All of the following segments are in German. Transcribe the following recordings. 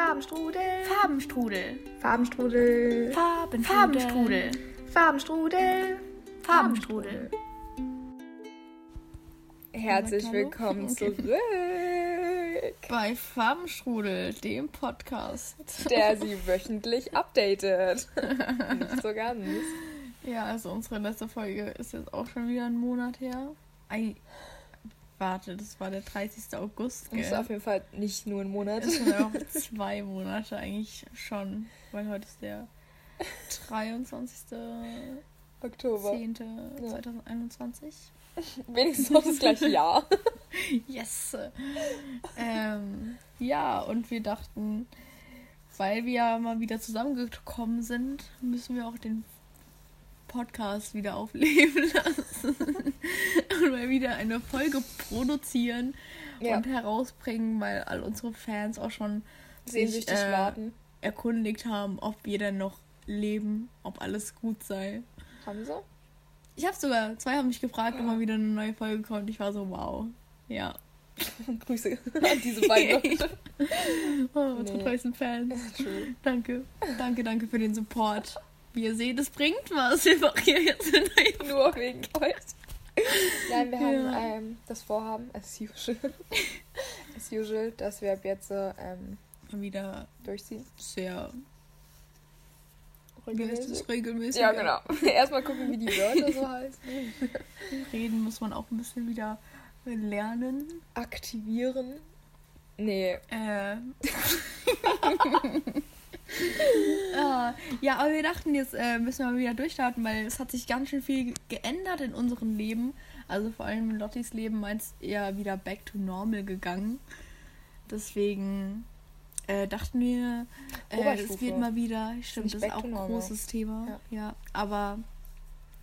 Farbenstrudel. Farbenstrudel. Farbenstrudel. Farben Farbenstrudel. Farbenstrudel. Farbenstrudel. Herzlich willkommen zurück. Bei Farbenstrudel, dem Podcast. Der sie wöchentlich updatet. Nicht so ganz. Ja, also unsere letzte Folge ist jetzt auch schon wieder ein Monat her. Ei, warte, das war der 30. August, Das ist gell? auf jeden Fall nicht nur ein Monat. Das sind auch zwei Monate eigentlich schon, weil heute ist der 23.10.2021. Oktober. 2021. Wenigstens noch das gleiche Jahr. Yes! ähm, ja, und wir dachten, weil wir ja mal wieder zusammengekommen sind, müssen wir auch den Podcast wieder aufleben lassen. und mal wieder eine Folge produzieren Ja, und herausbringen, weil all unsere Fans auch schon sehnsüchtig äh, warten. erkundigt haben, ob wir denn noch leben, ob alles gut sei. Haben sie? Ich habe sogar, zwei haben mich gefragt, ob mal wieder eine neue Folge kommt. Ich war so, wow. Ja. Grüße an diese beiden. Oh, unsere Nee. treuesten Fans. True. Danke. Danke, danke für den Support. Wie ihr seht, es bringt was. Wir machen hier jetzt Nur wegen euch. Nein, wir haben Ja. ähm, das Vorhaben, as usual, as usual, dass wir ab jetzt ähm, wieder durchziehen. sehr Regelmäßig. regelmäßig. Ja, genau. Erstmal gucken, wie die Wörter so heißen. Reden muss man auch ein bisschen wieder lernen. Aktivieren. Nee, Äh. Ah, ja, aber wir dachten, jetzt äh, müssen wir mal wieder durchstarten, weil es hat sich ganz schön viel geändert in unserem Leben. Also vor allem in Lottis Leben meint eher wieder back to normal gegangen. Deswegen äh, dachten wir, äh, es wird mal wieder, stimmt, das ist auch ein großes Thema. Ja. Ja. aber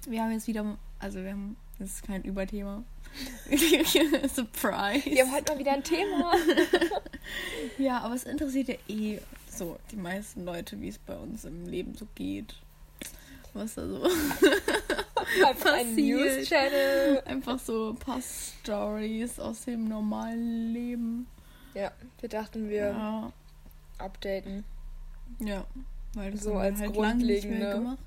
wir haben jetzt wieder, also wir haben, das ist kein Überthema. Surprise. wir haben heute mal wieder ein Thema. Ja, aber es interessiert ja eh so die meisten Leute, wie es bei uns im Leben so geht. Was da so. Einfach ein Passiert. News-Channel. Einfach so ein paar Stories aus dem normalen Leben. Ja, wir dachten, wir Ja. updaten Ja. Weil das So als halt grundlegende.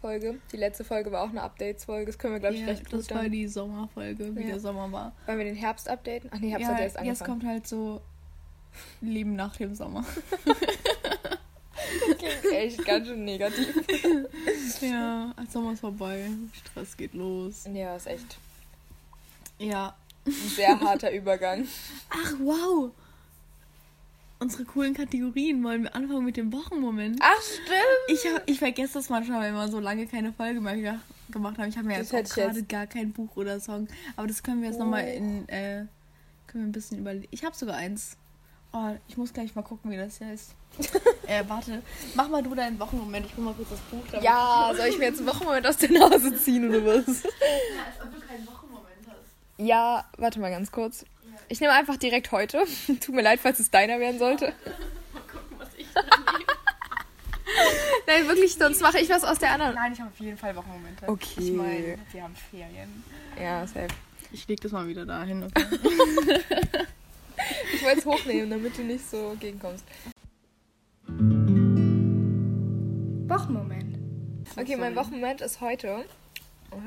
Folge. Die letzte Folge war auch eine Updates-Folge. Das können wir, glaube ich, Ja, recht gut das war dann. die Sommerfolge, wie Ja. der Sommer war. Wollen wir den Herbst updaten? Ach nee, Herbst ja, hat erst jetzt angefangen. kommt halt so Leben nach dem Sommer. Klingt echt ganz schön negativ. ja, als Sommer ist vorbei. Stress geht los. Ja, ist echt Ja, ein sehr harter Übergang. Ach, wow. Unsere coolen Kategorien. Wollen wir anfangen mit dem Wochenmoment? Ach, stimmt. Ich, hab, ich vergesse das manchmal, wenn wir so lange keine Folge mehr ge- gemacht haben. Ich habe mir Das jetzt gerade gar kein Buch oder Song. Aber das können wir jetzt Oh. nochmal in... Äh, können wir ein bisschen überlegen. Ich habe sogar eins. Oh, ich muss gleich mal gucken, wie das heißt. äh, warte. Mach mal du deinen Wochenmoment. Ich hol mal kurz das Buch. Ja, soll ich mir jetzt einen Wochenmoment aus der Nase ziehen oder was? ich- Als ob du keinen Wochenmoment hast. Ja, warte mal ganz kurz. Ich nehme einfach direkt heute. Tut mir leid, falls es deiner werden sollte. Mal gucken, was ich dann nehme. Nein, wirklich, sonst mache ich was aus der anderen. Nein, ich habe auf jeden Fall Wochenmomente. Okay. Ich meine, wir haben Ferien. Ja, safe. Ich leg das mal wieder dahin. Okay? Ich wollte es hochnehmen, damit du nicht so gegenkommst. Wochenmoment. Okay, mein Wochenmoment ist heute.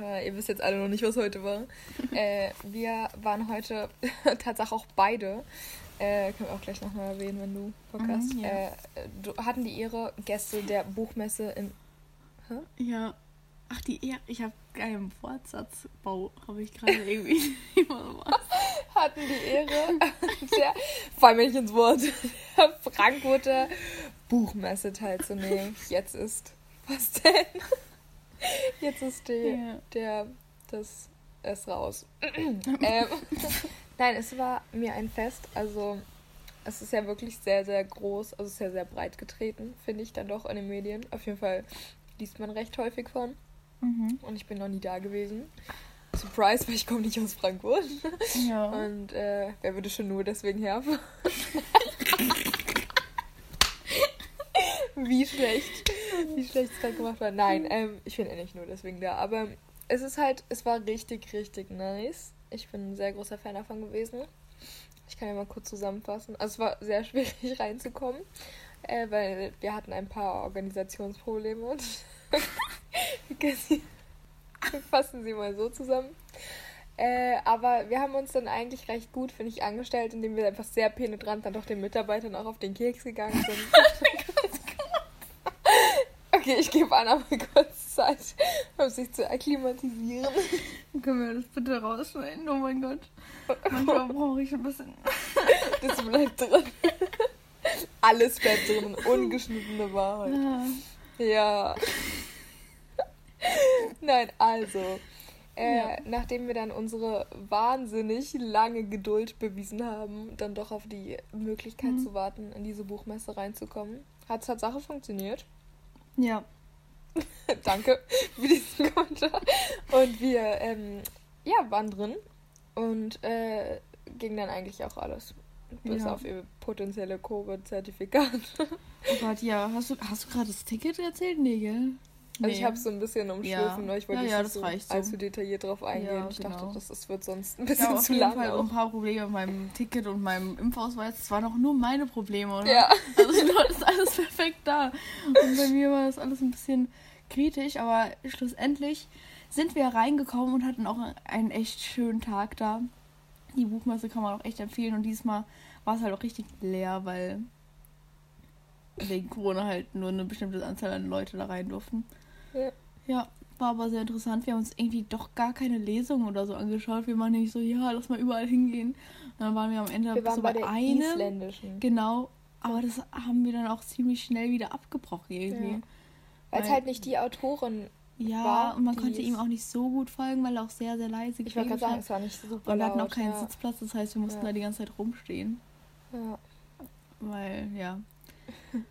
Äh, ihr wisst jetzt alle noch nicht, was heute war. äh, wir waren heute tatsächlich auch beide. Äh, können wir auch gleich nochmal erwähnen, wenn du Bock Mhm, hast. ja. Äh, du, hatten die Ehre, Gäste der Buchmesse in. Ja. Ach, die eher. Ich habe keinen Wortsatzbau, habe ich gerade irgendwie. Hatten die Ehre, der, fall mir nicht ins Wort, der Frankfurter Buchmesse teilzunehmen. Jetzt ist, was denn? Jetzt ist die, Ja. der, das ist raus. ähm, nein, es war mir ein Fest, also es ist ja wirklich sehr, sehr groß, also sehr, sehr breit getreten, finde ich dann doch in den Medien. Auf jeden Fall liest man recht häufig von Mhm. und ich bin noch nie da gewesen. Surprise, weil ich komme nicht aus Frankfurt. Ja. Und äh, wer würde schon nur deswegen herfahren? wie schlecht. Wie schlecht es gerade gemacht war. Nein, ähm, ich bin nicht nur deswegen da. Aber es ist halt, es war richtig, richtig nice. Ich bin ein sehr großer Fan davon gewesen. Ich kann ja mal kurz zusammenfassen. Also es war sehr schwierig reinzukommen, äh, weil wir hatten ein paar Organisationsprobleme. Fassen Sie mal so zusammen. Äh, aber wir haben uns dann eigentlich recht gut, finde ich, angestellt, indem wir einfach sehr penetrant dann doch den Mitarbeitern auch auf den Keks gegangen sind. okay, ich gebe Anna mal kurz Zeit, um sich zu akklimatisieren. Können wir das bitte rausschneiden? Oh mein Gott. Manchmal brauche ich ein bisschen. Das bleibt drin. Alles bleibt drin. Ungeschnittene Wahrheit. Ja. Ja. Nein, also. Äh, Ja. Nachdem wir dann unsere wahnsinnig lange Geduld bewiesen haben, dann doch auf die Möglichkeit Mhm. zu warten, in diese Buchmesse reinzukommen, hat es Tatsache funktioniert. Ja. Danke für diesen Kommentar. Und wir, ähm, ja, waren drin und äh, ging dann eigentlich auch alles. Bis Ja. auf ihr potenzielle Covid-Zertifikat. Oh Gott, ja. Hast du, hast du gerade das Ticket erzählt? Nee, gell? Also ich habe so ein bisschen umschliffen, Ja. ne? ich wollte Ja, nicht ja, so allzu detailliert drauf eingehen. Ja, ich dachte, genau. das, das wird sonst ein Ich bisschen habe auf zu jeden lang. Fall auch. ein paar Probleme mit meinem Ticket und meinem Impfausweis. Das waren auch nur meine Probleme, oder? Ja. Also dort ist alles perfekt da. Und bei mir war das alles ein bisschen kritisch, aber schlussendlich sind wir reingekommen und hatten auch einen echt schönen Tag da. Die Buchmesse kann man auch echt empfehlen und diesmal war es halt auch richtig leer, weil wegen Corona halt nur eine bestimmte Anzahl an Leute da rein durften. Ja. Ja, war aber sehr interessant. Wir haben uns irgendwie doch gar keine Lesung oder so angeschaut. Wir waren nämlich so, ja, lass mal überall hingehen. Und dann waren wir am Ende Wir so bei bei isländischen. Genau, aber das haben wir dann auch ziemlich schnell wieder abgebrochen irgendwie. Ja. Weil es halt nicht die Autorin. Ja, War und man konnte ihm auch nicht so gut folgen, weil er auch sehr, sehr leise Ich wollte gerade sagen, es war nicht super Und wir hatten auch keinen ja. Sitzplatz, das heißt, wir mussten Ja. da die ganze Zeit rumstehen. Ja, Weil, ja.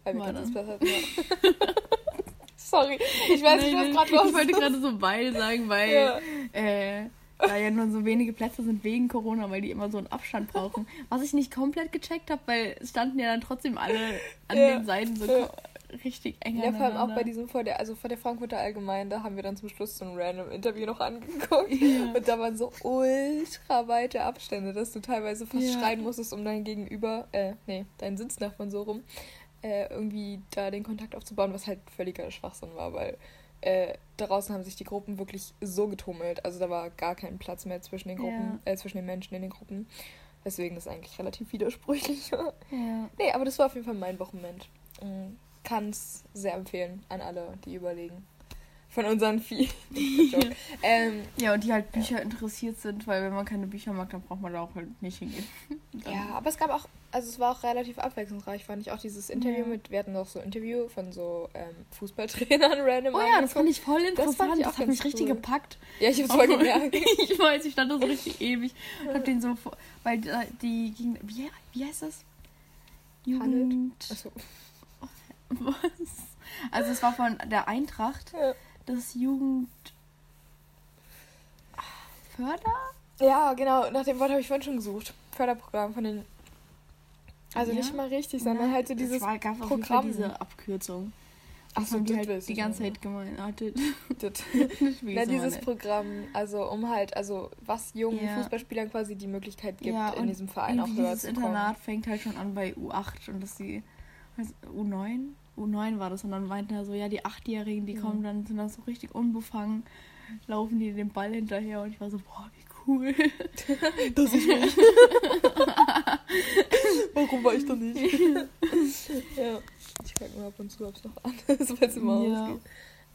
weil wir keinen. Sitzplatz hatten. Ja. Sorry, ich weiß nicht, was Nein, gerade nein, los Ich wollte gerade so weil sagen, weil Ja. äh, da ja nur so wenige Plätze sind wegen Corona, weil die immer so einen Abstand brauchen. Was ich nicht komplett gecheckt habe, weil es standen ja dann trotzdem alle an Ja. den Seiten so Ja. richtig eng Ja, vor allem auch bei diesem vor der, also vor der Frankfurter Allgemein, da haben wir dann zum Schluss so ein random Interview noch angeguckt. Ja. Und da waren so ultra weite Abstände, dass du teilweise fast schreien musstest, um dein Gegenüber, äh, nee, deinen Sitznachbarn so rum, äh, irgendwie da den Kontakt aufzubauen, was halt völliger Schwachsinn war, weil äh, draußen haben sich die Gruppen wirklich so getummelt. Also da war gar kein Platz mehr zwischen den Gruppen, äh, zwischen den Menschen in den Gruppen. Deswegen ist eigentlich relativ widersprüchlich. Ja. Nee, aber das war auf jeden Fall mein Wochenende. Kann es sehr empfehlen an alle, die überlegen. Von unseren vielen. ähm, ja, und die halt Bücher interessiert sind, weil wenn man keine Bücher mag, dann braucht man da auch halt nicht hingehen. Ja, aber es gab auch, also es war auch relativ abwechslungsreich, fand ich auch dieses Interview Ja. mit, wir hatten noch so ein Interview von so ähm, Fußballtrainern random. Oh ja, das fand ich voll Das interessant. fand Das, ich auch hat ganz mich richtig cool. gepackt. Ja, ich hab's voll gemerkt. ich weiß, ich stand da so richtig ewig und hab den so vor, weil da- die ging, wie, wie heißt das? Jugend. Achso. Was? Also es war von der Eintracht, Ja. Das Jugend Förder? Ja, genau, nach dem Wort habe ich vorhin schon gesucht. Förderprogramm von den. Also Ja? nicht mal richtig, sondern Nein, halt so es dieses war, gab auf jeden Fall Programm. diese Abkürzung. Ach Das so, die das halt die ganze Zeit gemeint. Ah, das- Das- das Na, dieses Programm, also um halt, also was jungen Ja. Fußballspielern quasi die Möglichkeit gibt, Ja, in diesem Verein auch höher zu kommen. Internat fängt halt schon an bei U8 und dass die also U9? U9 war das und dann meinten er so, ja, die Achtjährigen, die Mhm. kommen dann, sind dann so richtig unbefangen, laufen die den Ball hinterher und ich war so, boah, wie cool. Das ist nicht. Warum war ich da nicht? ja. Ich frage mir ab und zu, ob es noch an ist, weil es immer Ja. ausgeht.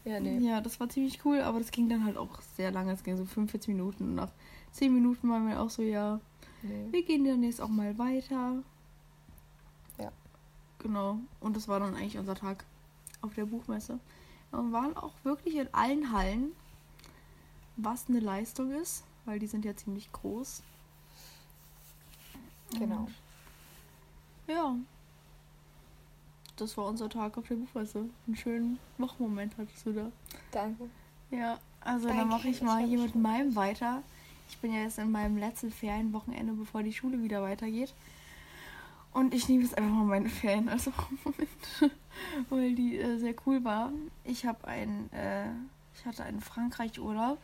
Ja, nee. Ja, das war ziemlich cool, aber das ging dann halt auch sehr lange. Es ging so 45 Minuten und nach 10 Minuten waren wir auch so, ja, nee. wir gehen dann jetzt auch mal weiter. Genau. Und das war dann eigentlich unser Tag auf der Buchmesse. Und waren auch wirklich in allen Hallen, was eine Leistung ist, weil die sind ja ziemlich groß. Genau. Und ja. Das war unser Tag auf der Buchmesse. Einen schönen Wochenmoment hattest du da. Danke. Ja, also Danke, dann mache ich mal hier mit meinem weiter. Ich bin ja jetzt in meinem letzten Ferienwochenende, bevor die Schule wieder weitergeht. Und ich nehme jetzt einfach mal meine Ferien als Moment, weil die äh, sehr cool war. Ich habe ein, äh, ich hatte einen Frankreich-Urlaub.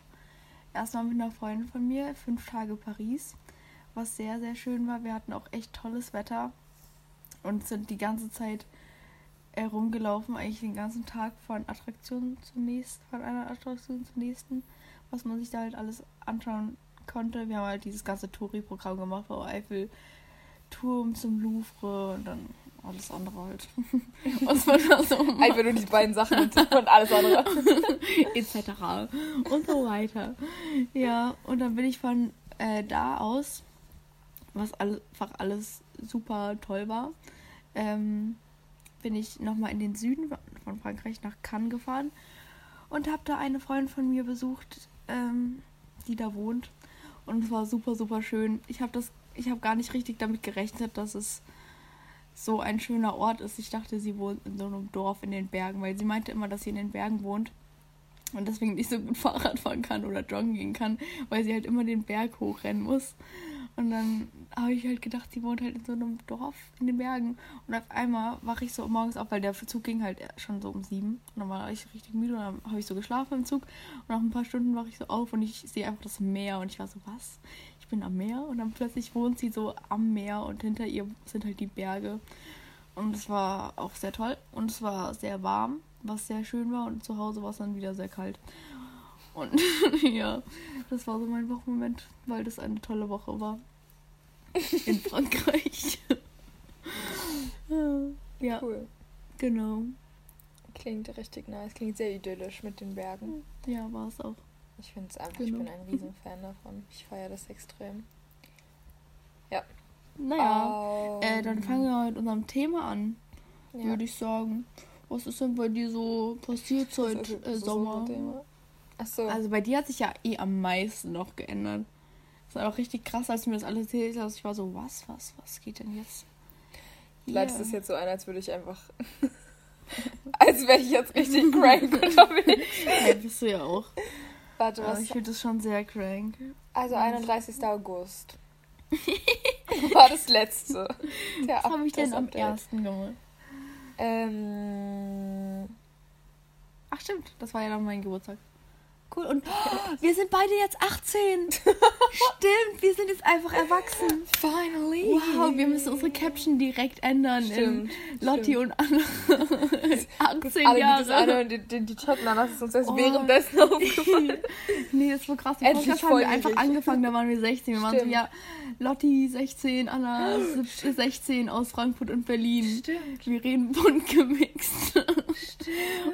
Erstmal mit einer Freundin von mir, fünf Tage Paris. was sehr, sehr schön war. Wir hatten auch echt tolles Wetter und sind die ganze Zeit herumgelaufen, eigentlich den ganzen Tag von Attraktion zur nächsten, von einer Attraktion zur nächsten, was man sich da halt alles anschauen konnte. Wir haben halt dieses ganze Touri-Programm gemacht, wo Eiffel Turm zum Louvre und dann alles andere halt. Was man da so macht. Einfach nur die beiden Sachen und und alles andere. etc. und so weiter. Ja, und dann bin ich von äh, da aus, was all, einfach alles super toll war, ähm, bin ich nochmal in den Süden von Frankreich nach Cannes gefahren und habe da eine Freundin von mir besucht, ähm, die da wohnt. Und es war super, super schön. Ich habe das, ich habe gar nicht richtig damit gerechnet, dass es so ein schöner Ort ist. Ich dachte, sie wohnt in so einem Dorf in den Bergen, weil sie meinte immer, dass sie in den Bergen wohnt und deswegen nicht so gut Fahrrad fahren kann oder joggen gehen kann, weil sie halt immer den Berg hochrennen muss. Und dann habe ich halt gedacht, sie wohnt halt in so einem Dorf in den Bergen. Und auf einmal wache ich so morgens auf, weil der Zug ging halt schon so um sieben. Und dann war ich richtig müde und dann habe ich so geschlafen im Zug. Und nach ein paar Stunden wache ich so auf und ich sehe einfach das Meer. Und ich war so, was? Bin am Meer? Und dann plötzlich wohnt sie so am Meer und hinter ihr sind halt die Berge. Und es war auch sehr toll. Und es war sehr warm, was sehr schön war. Und zu Hause war es dann wieder sehr kalt. Und ja, das war so mein Wochenmoment, weil das eine tolle Woche war. In Frankreich. ja, Cool. genau. Klingt richtig nice. Klingt sehr idyllisch mit den Bergen. Ja, war es auch. Ich finde es einfach, ich Genau. bin ein Riesenfan davon. Ich feiere das extrem. Naja, Ähm, äh, dann fangen wir mit unserem Thema an, ja. würde ich sagen. Was ist denn bei dir so passiert seit ist- das äh, Sommer? Ach so. Also bei dir hat sich ja eh am meisten noch geändert. Das war auch richtig krass, als du mir das alles erzählt hast. Ich war so, was, was, was geht denn jetzt? Leitest es jetzt so ein, als würde ich einfach. als wäre ich jetzt richtig crank unterwegs. Ja, bist du ja auch. Warte, Aber was? ich finde das schon sehr crank. Also 31. August. War das letzte. Der Was habe ich denn am ersten gemacht? Ähm. Ach stimmt, das war ja dann mein Geburtstag. Cool. Und oh, wir sind beide jetzt 18. stimmt, wir sind jetzt einfach erwachsen. Finally! Wow, wir müssen unsere Caption direkt ändern Stimmt, Lotti und Anna. 18 Alle, die Jahre. das anhören, die, die, die chatten, dann ist es uns erst Oh. währenddessen aufgefallen. nee, das war krass. Die Endlich Podcast haben wir einfach angefangen, da waren wir 16. Wir waren so, Stimmt. ja, Lotti 16, Anna 16 aus Frankfurt und Berlin. Stimmt. Wir reden bunt gemixt.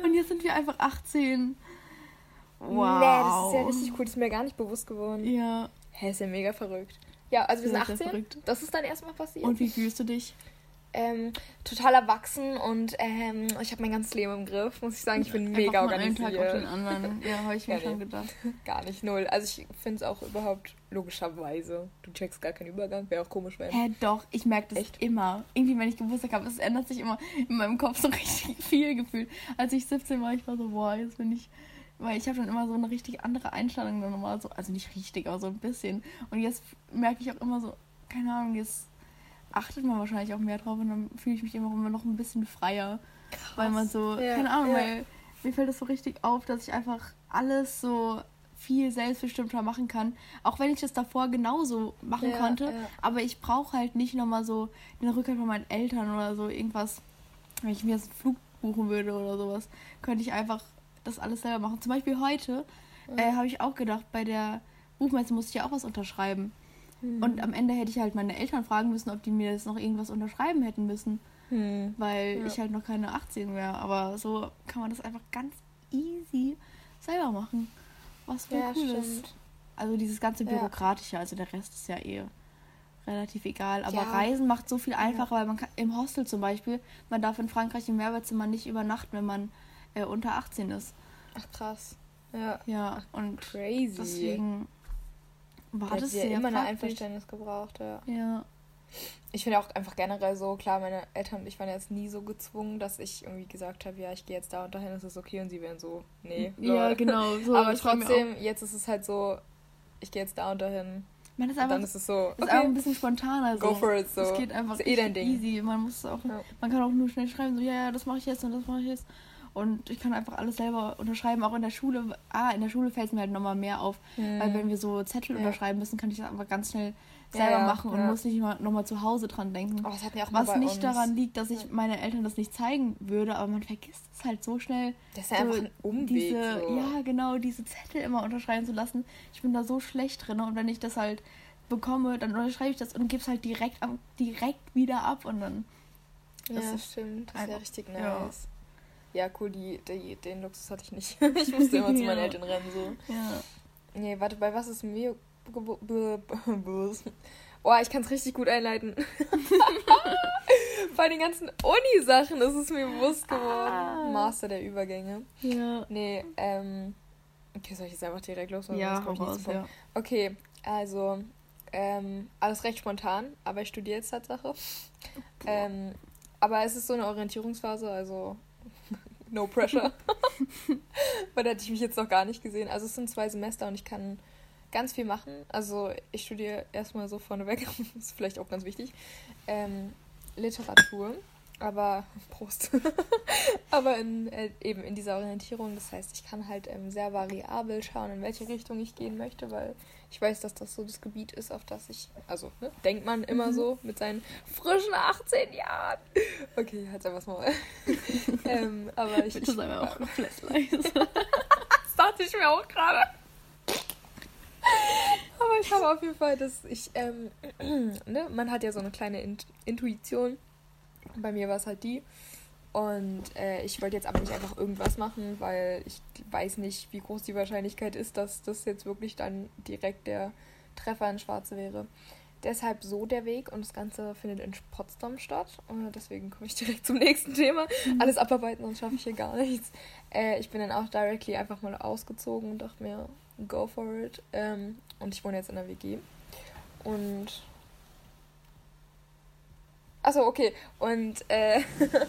Und jetzt sind wir einfach 18. Wow. Nee, das ist ja richtig cool. Das ist mir gar nicht bewusst geworden. Ja, Hä, ist ja mega verrückt. Ja, also wir sind sehr 18. verrückt. Das ist dann erstmal passiert. und wie fühlst du dich? ähm, total erwachsen und ähm, ich habe mein ganzes Leben im Griff, muss ich sagen. Ich bin mega Einfach von einem Tag auf den organisiert. anderen. Ja, habe ich mir Ja, schon nee. gedacht. Gar nicht, null. Also ich finde es auch überhaupt logischerweise. Du checkst gar keinen Übergang, wäre auch komisch, wenn. Hä, doch, ich merke das Echt? immer. Irgendwie, wenn ich Geburtstag habe, es ändert sich immer in meinem Kopf so richtig viel gefühlt. Als ich 17 war, ich war so, boah, jetzt bin ich. Weil ich habe dann immer so eine richtig andere Einstellung dann nochmal so, also nicht richtig, aber so ein bisschen. Und jetzt merke ich auch immer so, keine Ahnung, jetzt achtet man wahrscheinlich auch mehr drauf und dann fühle ich mich immer, immer noch ein bisschen freier. Weil man so, Ja, keine Ahnung, ja. weil mir fällt das so richtig auf, dass ich einfach alles so viel selbstbestimmter machen kann. Auch wenn ich das davor genauso machen Ja, konnte. Aber ich brauche halt nicht nochmal so den Rückhalt von meinen Eltern oder so irgendwas. Wenn ich mir jetzt einen Flug buchen würde oder sowas, könnte ich einfach das alles selber machen. Zum Beispiel heute äh, habe ich auch gedacht, bei der Buchmesse musste ich ja auch was unterschreiben. Mhm. Und am Ende hätte ich halt meine Eltern fragen müssen, ob die mir jetzt noch irgendwas unterschreiben hätten müssen, Hm. weil Ja. ich halt noch keine 18 wäre. Aber so kann man das einfach ganz easy selber machen. Was voll Ja, cool ist. Also dieses ganze Ja. Bürokratische, also der Rest ist ja eh relativ egal. Aber Ja. Reisen macht so viel einfacher, weil man kann im Hostel zum Beispiel, man darf in Frankreich im Mehrwertzimmer nicht übernachten, wenn man äh, unter 18 ist. Ach krass. Ja. Ja, und Crazy. deswegen war Da das ja immer ein. Einverständnis gebraucht, ja. Ja, Ich finde auch einfach generell so, klar, meine Eltern und ich waren jetzt nie so gezwungen, dass ich irgendwie gesagt habe, ja, ich gehe jetzt da und dahin, ist es okay und sie wären so, nee. ja lol. genau. So, Aber trotzdem, jetzt ist es halt so, ich gehe jetzt da und dahin. Man ist Und einfach, dann ist es so, ist auch ein okay, bisschen spontaner. So. go for it, so. Es geht einfach ist eh easy. Man muss auch, Ja. man kann auch nur schnell schreiben, so ja, ja, das mache ich jetzt und das mache ich jetzt. Und ich kann einfach alles selber unterschreiben, auch in der Schule. Ah, in der Schule fällt es mir halt nochmal mehr auf. Hm. Weil wenn wir so Zettel Ja. unterschreiben müssen, kann ich das einfach ganz schnell selber ja, machen und muss nicht nochmal zu Hause dran denken. Oh, Was nicht uns. daran liegt, dass ich meine Eltern das nicht zeigen würde, aber man vergisst es halt so schnell. Das ist ja einfach so ein Umweg. Diese, so. Ja, genau, diese Zettel immer unterschreiben zu lassen. Ich bin da so schlecht drin und wenn ich das halt bekomme, dann unterschreibe ich das und gebe es halt direkt, direkt wieder ab und dann. Ja, Das ist stimmt. Das ist ja einfach- richtig nice. Ja, cool, die, die, den Luxus hatte ich nicht. ich musste immer zu meinen Ja. Eltern rennen. So. Ja. Nee, warte, bei was ist mir. Oh, ich kann es richtig gut einleiten. bei den ganzen Uni-Sachen ist es mir bewusst geworden. Ah. Master der Übergänge. Ja. Nee, ähm. Okay, soll ich jetzt einfach direkt los? Ja, raus, ja. Okay, also ähm, alles recht spontan, aber ich studiere jetzt Tatsache. Ähm, aber es ist so eine Orientierungsphase, also no pressure. Weil da hätte ich mich jetzt noch gar nicht gesehen. Also es sind zwei Semester und ich kann ganz viel machen. Also ich studiere erstmal so vorneweg, ist vielleicht auch ganz wichtig, ähm, Literatur. Aber Prost. aber in, äh, eben in dieser Orientierung, das heißt, ich kann halt ähm, sehr variabel schauen, in welche Richtung ich gehen möchte, weil ich weiß, dass das so das Gebiet ist, auf das ich, also ne, denkt man immer Mhm. so mit seinen frischen 18 Jahren. Okay, halt einfach mal. ähm, aber ich, sei mir auch komplett leise. das dachte ich mir auch gerade. Aber ich habe auf jeden Fall, dass ich, ähm, ne, man hat ja so eine kleine Int Intuition. Bei mir war es halt die. Und äh, ich wollte jetzt aber nicht einfach irgendwas machen, weil ich weiß nicht, wie groß die Wahrscheinlichkeit ist, dass das jetzt wirklich dann direkt der Treffer in Schwarze wäre. Deshalb so der Weg und das Ganze findet in Potsdam statt. Und deswegen komme ich direkt zum nächsten Thema. Alles abarbeiten, sonst schaffe ich hier gar nichts. Äh, ich bin dann auch directly einfach mal ausgezogen und dachte mir, go for it. Ähm, und ich wohne jetzt in der WG. Und. Achso, okay. Und äh,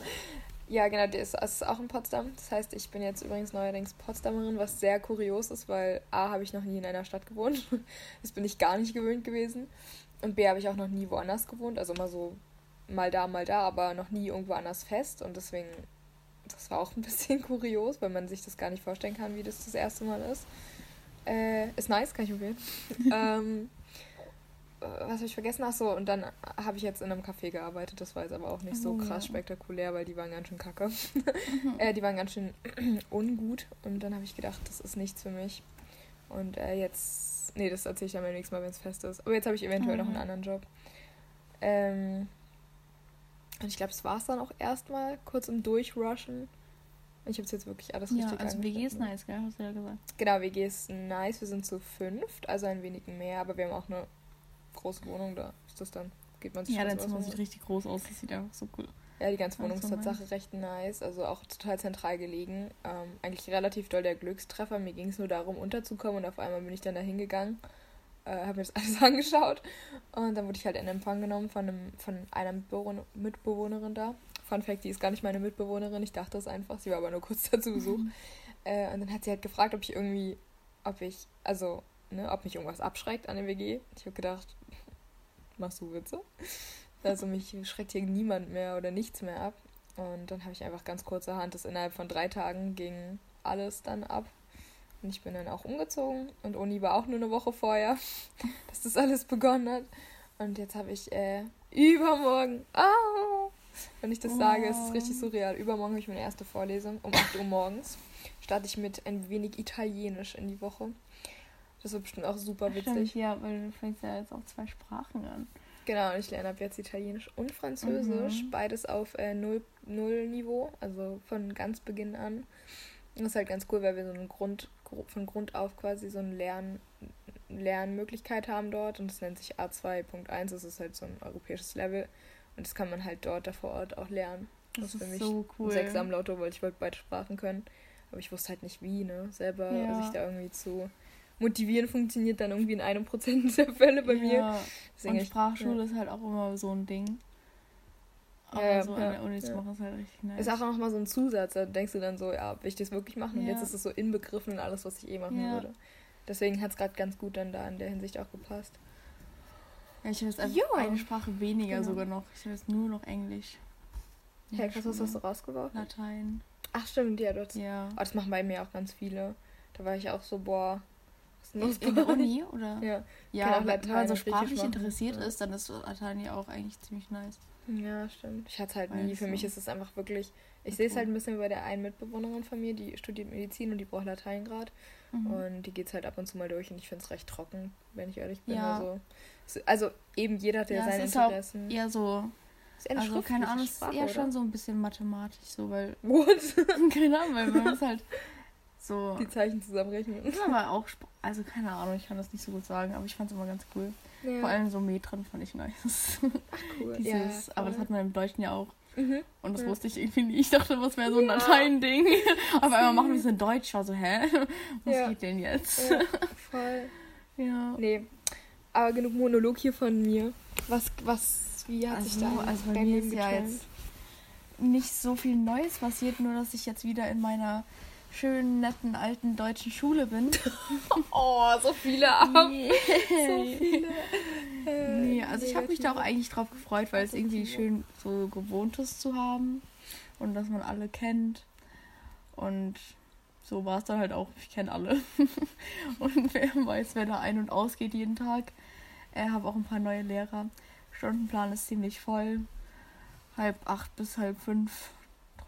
ja, genau, der ist, ist auch in Potsdam. Das heißt, ich bin jetzt übrigens neuerdings Potsdamerin, was sehr kurios ist, weil A habe ich noch nie in einer Stadt gewohnt. Das bin ich gar nicht gewöhnt gewesen. Und B habe ich auch noch nie woanders gewohnt. Also immer so mal da, mal da, aber noch nie irgendwo anders fest. Und deswegen, das war auch ein bisschen kurios, weil man sich das gar nicht vorstellen kann, wie das das erste Mal ist. Äh, ist nice, kann ich empfehlen. ähm, äh, was habe ich vergessen? Ach so, und dann habe ich jetzt in einem Café gearbeitet. Das war jetzt aber auch nicht so Oh, krass ja. spektakulär, weil die waren ganz schön kacke. äh, die waren ganz schön ungut. Und dann habe ich gedacht, das ist nichts für mich. Und äh, jetzt, nee, das erzähle ich dann beim nächsten Mal, wenn es fest ist. Aber jetzt habe ich eventuell noch einen Mhm. anderen Job. Ähm, und ich glaube, das war es dann auch erstmal, kurz im Durchrushen. Ich habe es jetzt wirklich alles Ja, richtig also WG ist nice, gell? Hast du ja gesagt. Genau, WG ist nice. Wir sind zu fünft, also ein wenig mehr, aber wir haben auch eine große Wohnung. Da ist das dann, geht man sich Ja, dein Zimmer sieht richtig groß aus. Das sieht einfach so cool. Ja, die ganze Wohnung ist nice. recht nice, also auch total zentral gelegen. Ähm, eigentlich relativ doll der Glückstreffer. Mir ging es nur darum, unterzukommen und auf einmal bin ich dann da hingegangen, äh, habe mir das alles angeschaut und dann wurde ich halt in Empfang genommen von, einem, von einer Mitbewohner, Mitbewohnerin da. Fun Fact, die ist gar nicht meine Mitbewohnerin, ich dachte es einfach, sie war aber nur kurz dazu Besuch. Äh, und dann hat sie halt gefragt, ob ich irgendwie, ob ich, also, ne, ob mich irgendwas abschreckt an der WG. Ich habe gedacht, machst du Witze? Also mich schreckt hier niemand mehr oder nichts mehr ab. Und dann habe ich einfach ganz kurzerhand das innerhalb von drei Tagen ging alles dann ab. Und ich bin dann auch umgezogen und Uni war auch nur eine Woche vorher, dass das alles begonnen hat. Und jetzt habe ich äh, übermorgen, ah, wenn ich das sage, ist es richtig surreal. Übermorgen habe ich meine erste Vorlesung um 8 Uhr morgens. Starte ich mit ein wenig Italienisch in die Woche. Das wird bestimmt auch super Stimmt, witzig. ja, weil du fängst ja jetzt auch zwei Sprachen an. Genau, und ich lerne ab jetzt Italienisch und Französisch, Mhm. beides auf äh, Null, Null-Niveau, also von ganz Beginn an. Und das ist halt ganz cool, weil wir so einen Grund, von Grund auf quasi so eine Lern, Lernmöglichkeit haben dort und das nennt sich A2.1, das ist halt so ein europäisches Level und das kann man halt dort da vor Ort auch lernen. Das, Das ist für mich so cool. Ein Sechser am Lotto, weil ich wollte beide Sprachen können, aber ich wusste halt nicht wie, ne, selber Ja. sich da irgendwie zu motivieren funktioniert dann irgendwie in einem Prozent der Fälle bei mir. Ja. Deswegen Und Sprachschule ist halt auch immer so ein Ding. Aber Ja, ja, so ja, an der Uni zu ja. machen ist halt richtig nice. Ist auch nochmal so ein Zusatz, da denkst du dann so, ja, will ich das wirklich machen? Und Ja. jetzt ist es so inbegriffen in alles, was ich eh machen Ja. würde. Deswegen hat es gerade ganz gut dann da in der Hinsicht auch gepasst. ja, ich habe jetzt einfach Ja. eine Sprache weniger Genau. sogar noch. Ich habe jetzt nur noch Englisch. Krass, was hast du rausgeworfen? Latein. Ach stimmt, ja, dort. Ja. Oh, das machen bei mir auch ganz viele. Da war ich auch so, boah. In bei der? Uni, oder? Ja. Ja, auch wenn man so Griechisch sprachlich interessiert Ja. ist, dann ist Latein ja auch eigentlich ziemlich nice. Ja, stimmt. Ich hatte halt Weil nie. Für so- mich ist es einfach wirklich. Ich sehe es Okay. halt ein bisschen wie bei der einen Mitbewohnerin von mir, die studiert Medizin und die braucht Latein gerade. Mhm. Und die geht halt ab und zu mal durch und ich finde es recht trocken, wenn ich ehrlich bin. Ja. Also, es- also eben jeder hat ja, Ja, es seine ist auch Interessen. Eher so, Ist eher also keine Ahnung, es ist eher Sprache, schon oder? so ein bisschen mathematisch, so, weil, What? keine Ahnung, weil man ist halt so, Die Zeichen zusammenrechnen. ist aber auch, also keine Ahnung, ich kann das nicht so gut sagen, aber ich fand es immer ganz cool. Ja. Vor allem so Metren fand ich nice. cool. Dieses, ja, aber das hat man im Deutschen ja auch. Mhm. Und das Ja. wusste ich irgendwie nicht. Ich dachte, das wäre so ein Ja. Latein-Ding. Aber einmal machen wir es in Deutsch. War so, hä? Was geht denn jetzt? Voll. Ja. Nee. Aber genug Monolog hier von mir. Was, was, wie hat sich Also, da also bei mir ist ja jetzt nicht so viel Neues passiert, nur dass ich jetzt wieder in meiner schönen, netten, alten deutschen Schule bin. Oh, so viele ab. Yay. So viele. Äh, Nee, also ich habe mich da auch eigentlich drauf gefreut, weil es irgendwie schön so Gewohntes zu haben und dass man alle kennt. Und so war es dann halt auch. Ich kenne alle. und wer weiß, wer da ein- und ausgeht jeden Tag. Ich habe auch ein paar neue Lehrer. Stundenplan ist ziemlich voll. Halb acht bis halb fünf.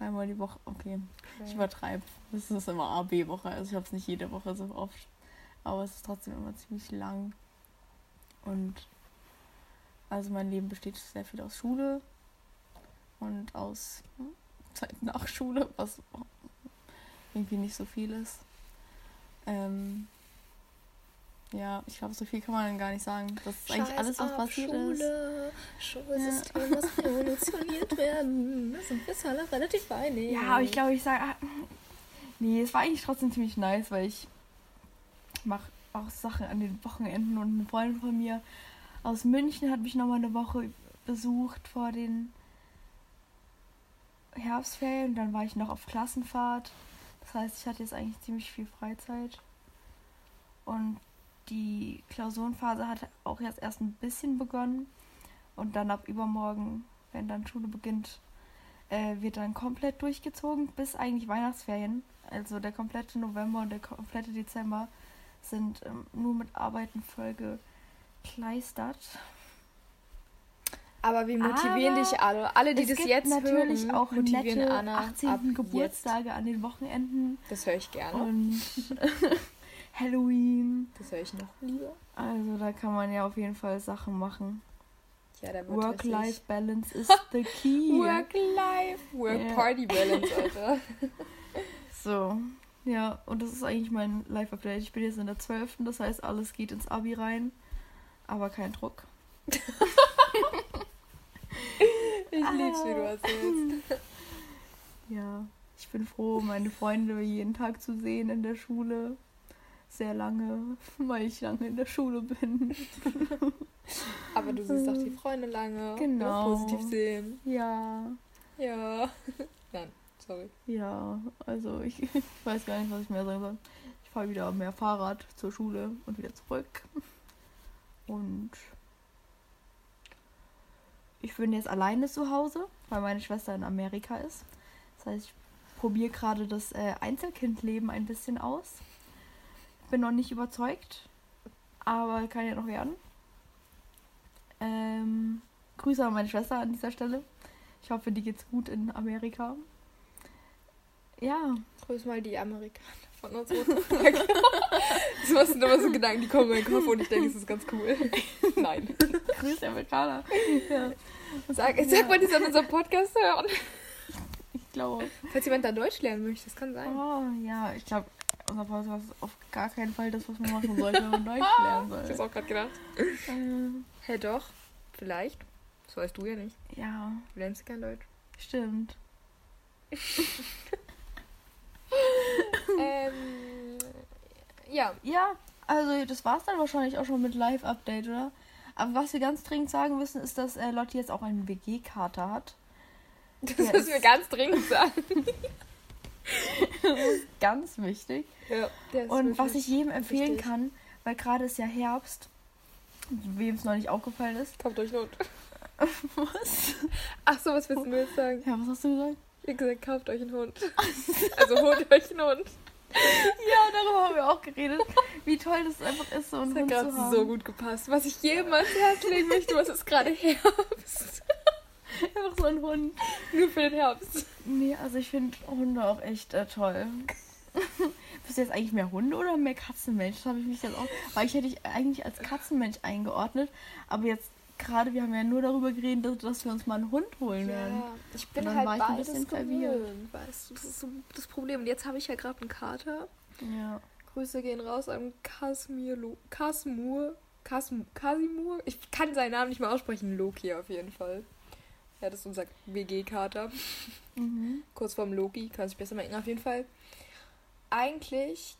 Dreimal die Woche. Okay, ich übertreibe. Das ist immer A-B-Woche. Also ich habe es nicht jede Woche so oft. Aber es ist trotzdem immer ziemlich lang. Und also mein Leben besteht sehr viel aus Schule und aus hm, Zeit nach Schule, was irgendwie nicht so viel ist. Ähm, ja, ich glaube, so viel kann man dann gar nicht sagen. Das ist eigentlich Scheiß alles, was auf passiert ist. Schule. Schulsystem muss revolutioniert werden. Das sind wir alle relativ einig. Ja, aber ich glaube, ich sage. Nee, es war eigentlich trotzdem ziemlich nice, weil ich mache auch Sachen an den Wochenenden und eine Freundin von mir aus München hat mich nochmal eine Woche besucht vor den Herbstferien und dann war ich noch auf Klassenfahrt. Das heißt, ich hatte jetzt eigentlich ziemlich viel Freizeit. Und die Klausurenphase hat auch jetzt erst ein bisschen begonnen. Und dann ab übermorgen, wenn dann Schule beginnt, äh, wird dann komplett durchgezogen bis eigentlich Weihnachtsferien. Also der komplette November und der komplette Dezember sind ähm, nur mit Arbeiten vollgekleistert. Aber wir motivieren Aber dich alle. Alle, die das jetzt natürlich hören, auch motivieren nette Anna 18. ab Geburtstage an den Wochenenden Jetzt. Das höre ich gerne. und Halloween. Das höre ich noch lieber. Also da kann man ja auf jeden Fall Sachen machen. Ja, Work-Life-Balance is the key. Work-Life. Work-Party-Balance, Alter. So, ja, und das ist eigentlich mein Live-Update. Ich bin jetzt in der 12., das heißt, alles geht ins Abi rein. Aber kein Druck. Ich lieb's, wie du erzählst. Ja, ich bin froh, meine Freunde jeden Tag zu sehen in der Schule. Sehr lange, weil ich lange in der Schule bin. Aber du siehst auch die Freunde lange. Genau. Positiv sehen. Ja, Ja. Nein, sorry. ja, also ich, ich weiß gar nicht, was ich mehr sagen soll. Ich fahre wieder mehr Fahrrad zur Schule und wieder zurück. Und ich bin jetzt alleine zu Hause, weil meine Schwester in Amerika ist. Das heißt, ich probiere gerade das äh, Einzelkindleben ein bisschen aus. Bin noch nicht überzeugt, aber kann ja noch werden. Ähm, Grüße an meine Schwester an dieser Stelle. Ich hoffe, die geht's gut in Amerika. Ja, Grüß mal die Amerikaner von uns. fuck? Das sind immer so Gedanken, die kommen in meinen Kopf und ich denke, es ist ganz cool. Nein. Grüße Amerikaner. Ja, Sag, sag mal, die sollen unseren Podcast hören. ich glaube. Falls jemand da Deutsch lernen möchte, das kann sein. Oh, ja, ich glaube, unser Podcast ist auf gar keinen Fall das, was man machen sollte, wenn man Deutsch lernen Ich hab's soll. auch gerade gedacht. Ähm, Hä, doch. Vielleicht. Das weißt du ja nicht. ja, Du lernst kein Deutsch. stimmt. ähm, ja. Ja, also das war's dann wahrscheinlich auch schon mit Live-Update, oder? Aber was wir ganz dringend sagen müssen, ist, dass äh, Lotti jetzt auch einen WG-Kater hat. Das müssen wir ganz dringend sagen. Das ist ganz wichtig. Ja, der ist Und was ich jedem empfehlen wichtig. kann, weil gerade ist ja Herbst, wem es noch nicht aufgefallen ist. Kommt euch Not. Was? Ach so, was willst du mir jetzt sagen? Ja, was hast du gesagt? Ich hab gesagt, kauft euch einen Hund. also holt euch einen Hund. Ja, darüber haben wir auch geredet, wie toll das einfach ist, so einen Das hat Hund gerade zu haben. so gut gepasst. Was ich jedem ans Herz legen möchte, was ist gerade Herbst. Einfach so ein Hund. Nur für den Herbst. Nee, also ich finde Hunde auch echt äh, toll. Bist du jetzt eigentlich mehr Hunde oder mehr Katzenmensch? Das habe ich mich jetzt auch. Weil ich hätte dich eigentlich als Katzenmensch eingeordnet. Aber jetzt gerade, wir haben ja nur darüber geredet, dass, dass wir uns mal einen Hund holen werden. Ja, ich bin halt war ich ein bisschen verwirrt. weißt du. Das ist so das Problem. Und jetzt habe ich ja gerade einen Kater. Ja. Grüße gehen raus an Kasimir, Lo Kasimur, Kasim, Kasimur. Ich kann seinen Namen nicht mehr aussprechen. Loki auf jeden Fall. Ja, das ist unser WG-Kater. Mhm. Kurz vorm Loki, kann sich besser merken. Auf jeden Fall. Eigentlich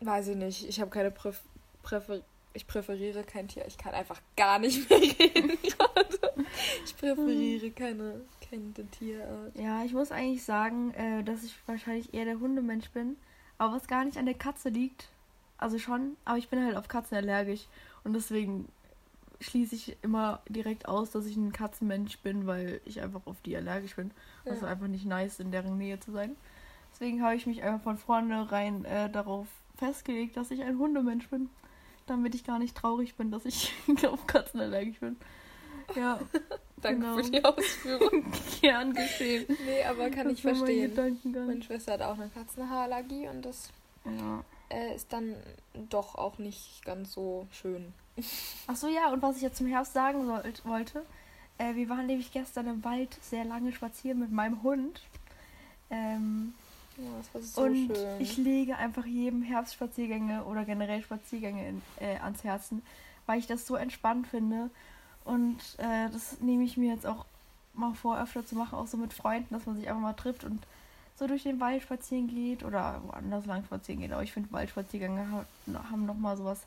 weiß ich nicht. Ich habe keine Präf Präfer ich präferiere kein Tier. Ich kann einfach gar nicht mehr reden gerade. Ich präferiere keine, keine Tierart. Ja, ich muss eigentlich sagen, äh, dass ich wahrscheinlich eher der Hundemensch bin. Aber was gar nicht an der Katze liegt. Also schon, aber ich bin halt auf Katzen allergisch. Und deswegen schließe ich immer direkt aus, dass ich ein Katzenmensch bin, weil ich einfach auf die allergisch bin. Also Ja. einfach nicht nice, in deren Nähe zu sein. Deswegen habe ich mich einfach von vornherein äh, darauf festgelegt, dass ich ein Hundemensch bin. Damit ich gar nicht traurig bin, dass ich auf Katzen allergisch bin. Ja, Danke Genau. für die Ausführung. gern geschehen. Nee, aber kann ich Das mein verstehen. Meine Schwester hat auch eine Katzenhaarallergie und das Ja. äh, ist dann doch auch nicht ganz so schön. Ach so, ja, und was ich jetzt zum Herbst sagen sollt, wollte, äh, wir waren nämlich gestern im Wald sehr lange spazieren mit meinem Hund. Ähm, Ja, war so und schön. ich lege einfach jedem Herbstspaziergänge oder generell Spaziergänge in, äh, ans Herzen, weil ich das so entspannt finde. Und äh, das nehme ich mir jetzt auch mal vor, öfter zu machen, auch so mit Freunden, dass man sich einfach mal trifft und so durch den Wald spazieren geht oder woanders lang spazieren geht. Aber ich finde, Waldspaziergänge ha- haben nochmal so was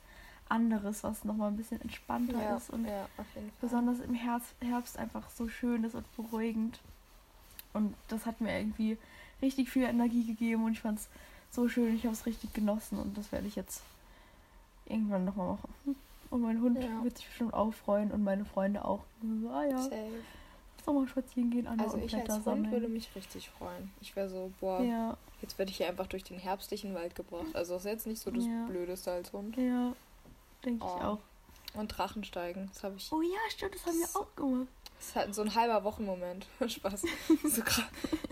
anderes, was nochmal ein bisschen entspannter ja, ist und ja, auf jeden Fall. besonders im Herbst, Herbst einfach so schön ist und beruhigend. Und das hat mir irgendwie richtig viel Energie gegeben und ich fand es so schön. Ich habe es richtig genossen und das werde ich jetzt irgendwann nochmal machen. Und mein Hund Ja. wird sich bestimmt auch freuen und meine Freunde auch. So, ah ja, Safe. lass mal spazieren gehen, Anna, Also und ich als Blätter Hund sammeln. würde mich richtig freuen. Ich wäre so, boah, ja, jetzt werde ich hier einfach durch den herbstlichen Wald gebracht. Also das ist jetzt nicht so das. Blödeste als Hund. ja, denke ich Oh. auch. Und Drachensteigen, das habe ich. Oh ja, stimmt, das haben wir auch gemacht. Das ist halt so ein halber Wochenmoment. Spaß. So,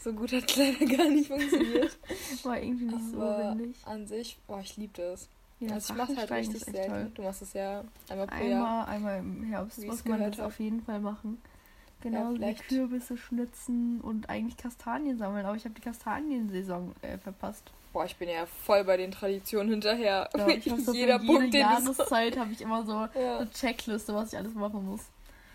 so gut hat leider gar nicht funktioniert. War irgendwie nicht so Aber windig. an sich, boah, ich liebe das. Ja, also ich mache halt richtig selten. toll. Du machst es ja einmal pro Jahr. Einmal, einmal im Herbst Wie muss man das auf jeden Fall machen. Genau, wie vielleicht. Kürbisse schnitzen und eigentlich Kastanien sammeln. Aber ich habe die Kastaniensaison äh, verpasst. Boah, ich bin ja voll bei den Traditionen hinterher. Ja, ich habe so für Jeder jede Punkt, den du so- Jahreszeit habe ich immer so Ja. eine Checkliste, was ich alles machen muss.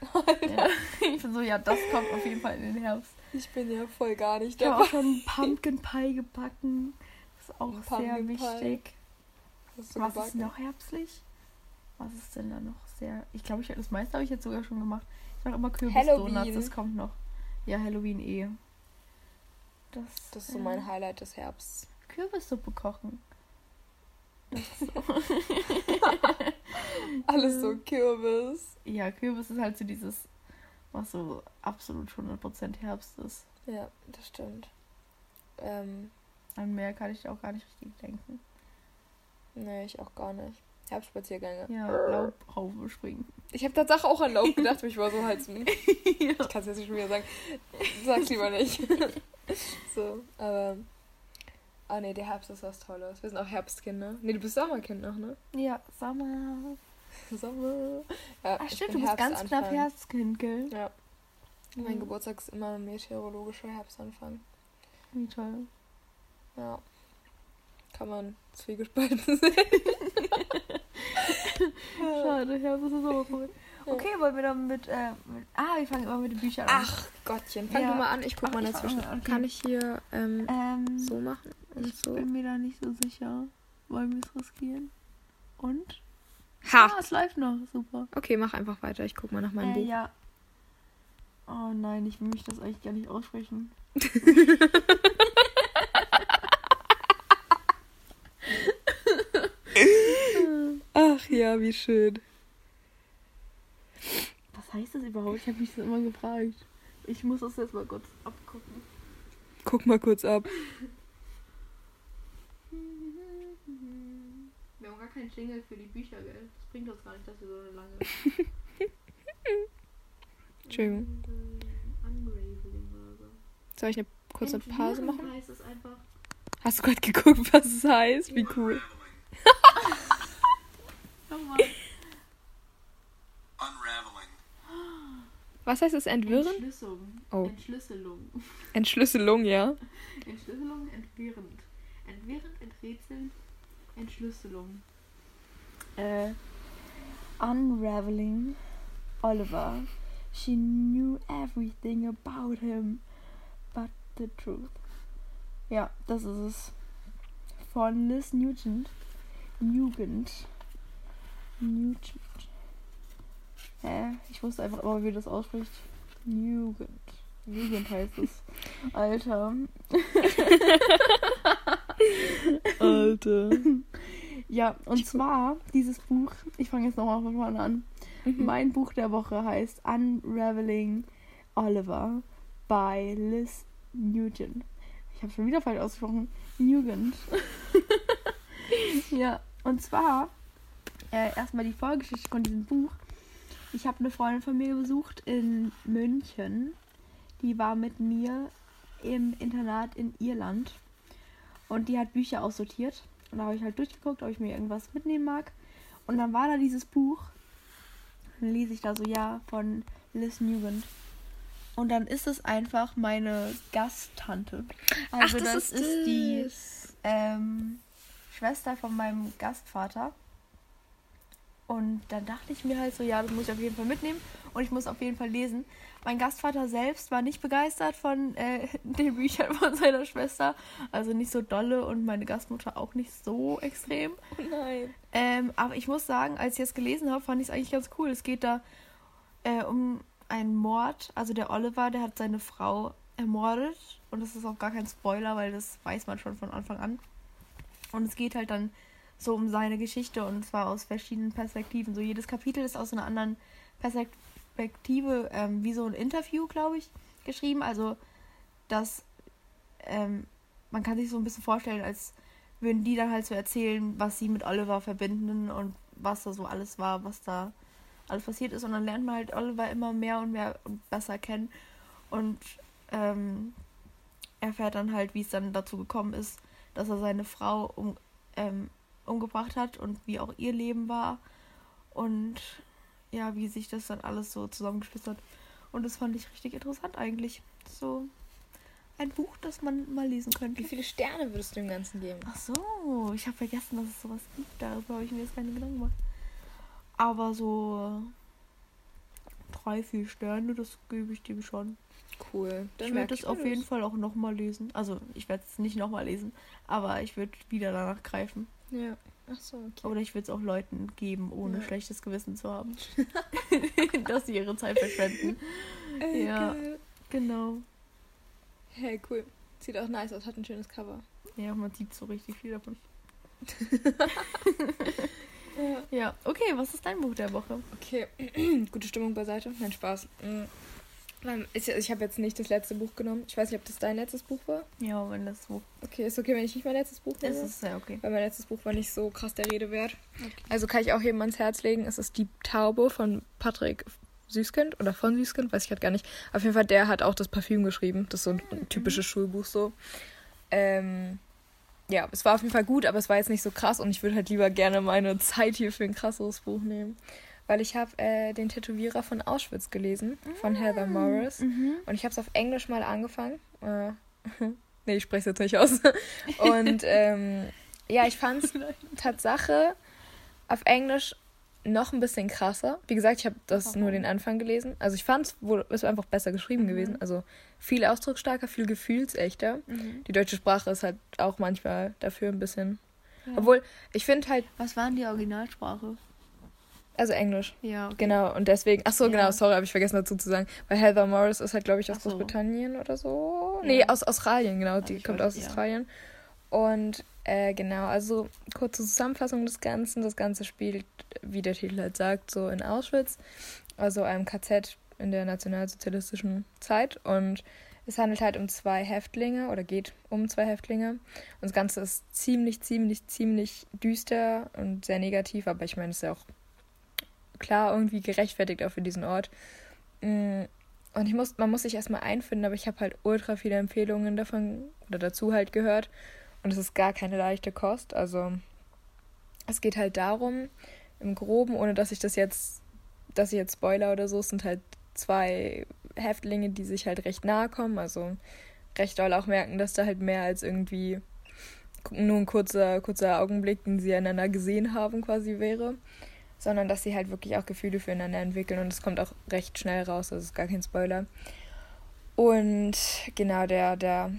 Ja. Ich bin so, ja, das kommt auf jeden Fall in den Herbst. Ich bin ja voll gar nicht Ich habe dabei. auch schon Pumpkin Pie gebacken. Das ist auch sehr Pumpkin Pie. wichtig. Was ist gebacken? noch herbstlich? Was ist denn da noch sehr. Ich glaube, ich, das meiste habe ich jetzt sogar schon gemacht. Ich mache immer Kürbisdonuts, das kommt noch. Ja, Halloween eh. Das, Das ist so mein Highlight des Herbsts. Kürbissuppe kochen. So. Alles so Kürbis. ja, Kürbis ist halt so dieses, was so absolut 100% Herbst ist. Ja, das stimmt. Ähm, An mehr kann ich auch gar nicht richtig denken. nee, ich auch gar nicht. Herbstspaziergänge. Ja, Laubhaufe springen. Ich habe tatsächlich auch an Laub gedacht, aber ich war so halt so. ja. Ich kann es jetzt nicht schon wieder sagen. Sag's lieber nicht. so, aber. Ah nee, der Herbst ist was Tolles. Wir sind auch Herbstkinder. Nee, du bist Sommerkind noch, ne? ja, Sommer. Sommer. Ja, Ach stimmt, du bist ganz knapp. Herbstkind, gell? Ja. Mein Mhm. Geburtstag ist immer ein meteorologischer Herbstanfang. Wie toll. Ja. Kann man zwiegespalten sehen. Schade, Herbst ist aber vorbei. Okay, wollen wir dann mit, äh, mit. Ah, wir fangen immer mit den Büchern an. Ach Gottchen, fang Ja. du mal an. Ich guck Ach, mal ich dazwischen. an, okay. Kann ich hier ähm, Ähm, so machen ich so? bin mir da nicht so sicher. Wollen wir es riskieren? Und? Ha! Ah, es läuft noch. Super. Okay, mach einfach weiter. Ich guck mal nach meinem Äh, Buch. ja. Oh nein, ich will mich das eigentlich gar nicht aussprechen. Ach ja, wie schön. Was heißt das überhaupt? Ich habe mich das immer gefragt. Ich muss das jetzt mal kurz abgucken. Guck mal kurz ab. Wir haben gar keinen Jingle für die Bücher, gell? Das bringt uns gar nicht, dass wir so lange. Entschuldigung. Soll ich eine kurze Pause machen? Hast du gerade geguckt, was es heißt? Wie cool. Nochmal. Unraveling. Was heißt es? Entwirren? Entschlüsselung. Oh. Entschlüsselung. Entschlüsselung, ja. Entschlüsselung, entwirrend. Entwirrend, enträtseln, Entschlüsselung. Äh, unraveling Oliver. She knew everything about him but the truth. Ja, das ist es. Von Liz Nugent. Nugent. Nugent. Hä? Ich wusste einfach immer, wie das ausspricht. Nugent. Nugent heißt es. Alter. Alter. Ja, und zwar dieses Buch, ich fange jetzt nochmal von vorne an. Mhm. Mein Buch der Woche heißt Unraveling Oliver by Liz Nugent. Ich habe schon wieder falsch ausgesprochen. Nugent. ja, und zwar äh, erstmal die Vorgeschichte von diesem Buch. Ich habe eine Freundin von mir besucht in München. Die war mit mir im Internat in Irland. Und die hat Bücher aussortiert. Und da habe ich halt durchgeguckt, ob ich mir irgendwas mitnehmen mag. Und dann war da dieses Buch. Dann lese ich da so, ja, von Liz Nugent. Und dann ist es einfach meine Gasttante. Also das, ist, die ähm, Schwester von meinem Gastvater. Und dann dachte ich mir halt so, ja, das muss ich auf jeden Fall mitnehmen und ich muss auf jeden Fall lesen. Mein Gastvater selbst war nicht begeistert von äh, den Büchern von seiner Schwester, also nicht so dolle und meine Gastmutter auch nicht so extrem. Oh nein. Ähm, aber ich muss sagen, als ich es gelesen habe, fand ich es eigentlich ganz cool. Es geht da äh, um einen Mord. Also der Oliver, der hat seine Frau ermordet. Und das ist auch gar kein Spoiler, weil das weiß man schon von Anfang an. Und es geht halt dann so um seine Geschichte und zwar aus verschiedenen Perspektiven. So jedes Kapitel ist aus einer anderen Perspektive, ähm, wie so ein Interview, glaube ich, geschrieben. Also dass ähm, man kann sich so ein bisschen vorstellen, als würden die dann halt so erzählen, was sie mit Oliver verbinden und was da so alles war, was da alles passiert ist. Und dann lernt man halt Oliver immer mehr und mehr und besser kennen und ähm, erfährt dann halt, wie es dann dazu gekommen ist, dass er seine Frau um, ähm, umgebracht hat und wie auch ihr Leben war und ja, wie sich das dann alles so zusammengeschlüsselt hat. Und das fand ich richtig interessant eigentlich. So ein Buch, das man mal lesen könnte. Wie viele Sterne würdest du dem Ganzen geben? Ach so, ich habe vergessen, dass es sowas gibt. Darüber habe ich mir jetzt keine Gedanken gemacht. Aber so drei, vier Sterne, das gebe ich dem schon. Cool. ich werde es auf jeden Fall auch nochmal lesen. Also, ich werde es nicht nochmal lesen, aber ich würde wieder danach greifen. Ja. Ach so, okay. Oder ich würde es auch Leuten geben, ohne Ja. schlechtes Gewissen zu haben. Dass sie ihre Zeit verschwenden. Äh, Ja. geil. Genau. Hey, cool. Sieht auch nice aus, hat ein schönes Cover. Ja, man sieht so richtig viel davon. Ja. Ja, okay, was ist dein Buch der Woche? Okay, gute Stimmung beiseite. Nein, Spaß. Mhm. Ich habe jetzt nicht das letzte Buch genommen. Ich weiß nicht, ob das dein letztes Buch war. Ja, wenn das Buch Okay, ist okay, wenn ich nicht mein letztes Buch nehme. ist, ist ja okay. Weil mein letztes Buch war nicht so krass der Rede wert. Also kann ich auch jedem ans Herz legen. Es ist Die Taube von Patrick Süßkind oder von Süßkind, weiß ich halt gar nicht. Auf jeden Fall, der hat auch das Parfüm geschrieben. Das ist so ein typisches Schulbuch so. Ähm, ja, es war auf jeden Fall gut, aber es war jetzt nicht so krass und ich würde halt lieber gerne meine Zeit hier für ein krasseres Buch nehmen. Weil ich habe äh, den Tätowierer von Auschwitz gelesen, von Heather Morris. Mhm. Und ich habe es auf Englisch mal angefangen. Äh, nee, ich spreche es jetzt nicht aus. Und ähm, ja, ich fand es Tatsache auf Englisch noch ein bisschen krasser. Wie gesagt, ich habe das nur den Anfang gelesen. Also ich fand es einfach besser geschrieben gewesen. Also viel ausdrucksstarker, viel gefühlsechter. Mhm. Die deutsche Sprache ist halt auch manchmal dafür ein bisschen. Ja. Obwohl, ich finde halt, Was war denn die Originalsprache? Also Englisch. Ja, okay. Genau, und deswegen, ach so, Ja. genau, sorry, habe ich vergessen dazu zu sagen, weil Heather Morris ist halt, glaube ich, aus so. Großbritannien oder so. Ja. Nee, aus Australien, genau, die ich kommt weiß, aus ja. Australien. Und äh, genau, also kurze Zusammenfassung des Ganzen. Das Ganze spielt, wie der Titel halt sagt, so in Auschwitz, also einem KZ in der nationalsozialistischen Zeit. Und es handelt halt um zwei Häftlinge oder geht um zwei Häftlinge. Und das Ganze ist ziemlich, ziemlich, ziemlich düster und sehr negativ, aber ich meine, es ist ja auch klar irgendwie gerechtfertigt auch für diesen Ort. Mm, und ich muss, man muss sich erstmal einfinden, aber ich habe halt ultra viele Empfehlungen davon oder dazu halt gehört. Und es ist gar keine leichte Kost. Also es geht halt darum, im Groben, ohne dass ich das jetzt, dass ich jetzt Spoiler oder so, es sind halt zwei Häftlinge, die sich halt recht nahe kommen. Also recht doll auch merken, dass da halt mehr als irgendwie nur ein kurzer, kurzer Augenblick, den sie einander gesehen haben, quasi wäre. Sondern dass sie halt wirklich auch Gefühle füreinander entwickeln und es kommt auch recht schnell raus, das ist gar kein Spoiler. Und genau, der, der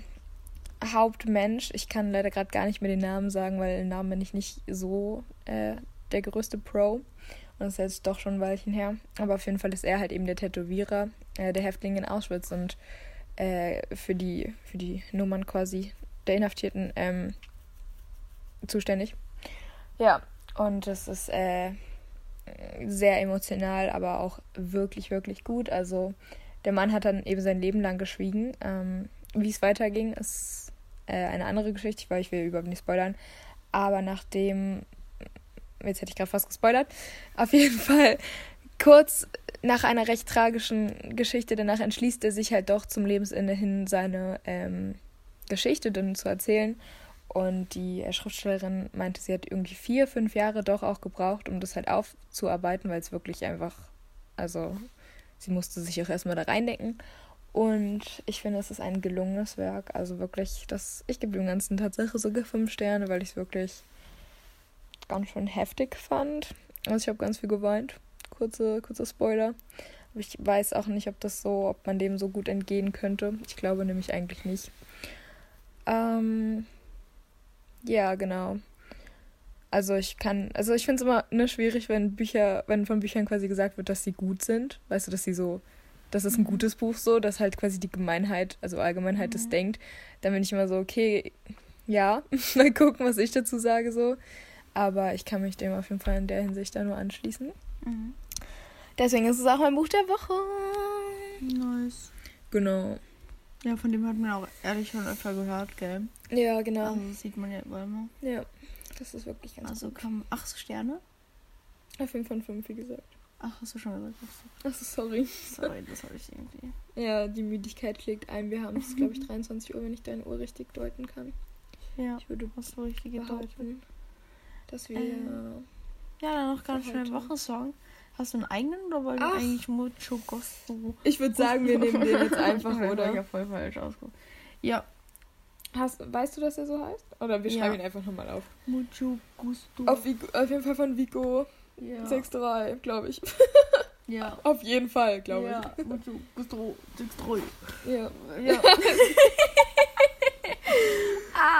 Hauptmensch, ich kann leider gerade gar nicht mehr den Namen sagen, weil den Namen bin ich nicht so äh, der größte Pro. Und das ist jetzt doch schon ein Weilchen her. Aber auf jeden Fall ist er halt eben der Tätowierer äh, der Häftlinge in Auschwitz und äh, für, die, für die Nummern quasi der Inhaftierten ähm, zuständig. Ja, und das ist äh, sehr emotional, aber auch wirklich, wirklich gut. Also der Mann hat dann eben sein Leben lang geschwiegen. Ähm, wie es weiterging, ist äh, eine andere Geschichte, weil ich will überhaupt nicht spoilern. Aber nachdem, jetzt hätte ich gerade fast gespoilert, auf jeden Fall kurz nach einer recht tragischen Geschichte, danach entschließt er sich halt doch zum Lebensende hin seine ähm, Geschichte dann zu erzählen. Und die Schriftstellerin meinte, sie hat irgendwie vier, fünf Jahre doch auch gebraucht, um das halt aufzuarbeiten, weil es wirklich einfach, also sie musste sich auch erstmal da reindenken. Und ich finde, es ist ein gelungenes Werk. Also wirklich, das, ich gebe dem Ganzen tatsächlich sogar fünf Sterne, weil ich es wirklich ganz schön heftig fand. Also ich habe ganz viel geweint. Kurze, kurze Spoiler. Aber ich weiß auch nicht, ob das so, ob man dem so gut entgehen könnte. Ich glaube nämlich eigentlich nicht. Ähm, ja, genau. Also ich kann, also ich finde es immer ne, schwierig, wenn Bücher, wenn von Büchern quasi gesagt wird, dass sie gut sind. Weißt du, dass sie so das ist ein gutes Buch so, dass halt quasi die Gemeinheit, also Allgemeinheit mhm. das denkt. Dann bin ich immer so, okay, ja, mal gucken, was ich dazu sage so. Aber ich kann mich dem auf jeden Fall in der Hinsicht da nur anschließen. Mhm. Deswegen ist es auch mein Buch der Woche. Nice. Genau. Ja, von dem hat man auch ehrlich schon öfter gehört, gell? Ja, genau. Also das sieht man ja immer. Ja, das ist wirklich ganz Also kam acht Sterne? Auf 5 von 5, wie gesagt. Ach, hast du schon gesagt? Achso, sorry. Sorry, das habe ich irgendwie. Ja, die Müdigkeit schlägt ein. Wir haben es, glaube ich, 23 Uhr, wenn ich deine Uhr richtig deuten kann. Ja, ich würde was so richtig behaupten, dass wir. Äh, ja, dann noch ganz schnell Wochensong. Hast du einen eigenen oder wollen wir eigentlich Mucho Gusto? Ich würde sagen, wir nehmen den jetzt einfach, oder? Ja, voll falsch ausgeguckt. Ja. Hast, weißt du, dass er so heißt? Oder wir schreiben ja. ihn einfach nochmal auf. Mucho Gusto. Auf, auf jeden Fall von Vico. Ja. 6-3, glaube ich. Ja. Auf jeden Fall, glaube ja. ich. Ja. Ja.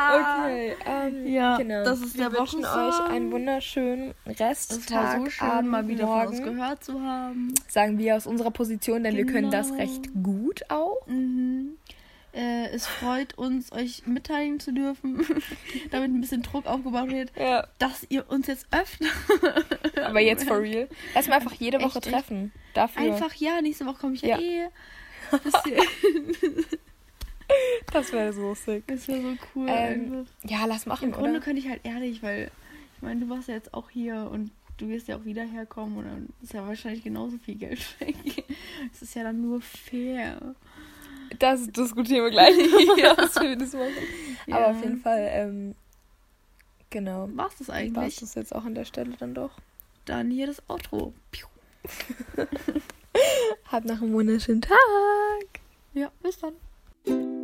ah. Okay, ähm, ja, genau. das ist Wir der wünschen euch einen wunderschönen Resttag, es war so schön, Abend, mal wieder morgen. von uns gehört zu haben. Sagen wir aus unserer Position, denn wir können das Genau. recht gut auch. Mhm. Äh, es freut uns, euch mitteilen zu dürfen, damit ein bisschen Druck aufgebaut wird, Ja. dass ihr uns jetzt öffnet. Aber jetzt for real. Lass mal einfach jede Woche Echt, echt. treffen. Dafür. Einfach ja, nächste Woche komme ich ja, Ja. eh. Das wäre so sick. Das wäre so cool. Ähm. Ja, lass machen, Im Grunde oder? könnte ich halt ehrlich, weil ich meine, du warst ja jetzt auch hier und du wirst ja auch wieder herkommen und dann ist ja wahrscheinlich genauso viel Geld weg. Es ist ja dann nur fair. Das diskutieren wir gleich, was wir das machen. Ja. Aber auf jeden Fall, ähm, genau. War's das War eigentlich? das jetzt auch an der Stelle dann doch. Dann hier das Outro. Piu. Habt noch einen wunderschönen Tag. Ja, bis dann.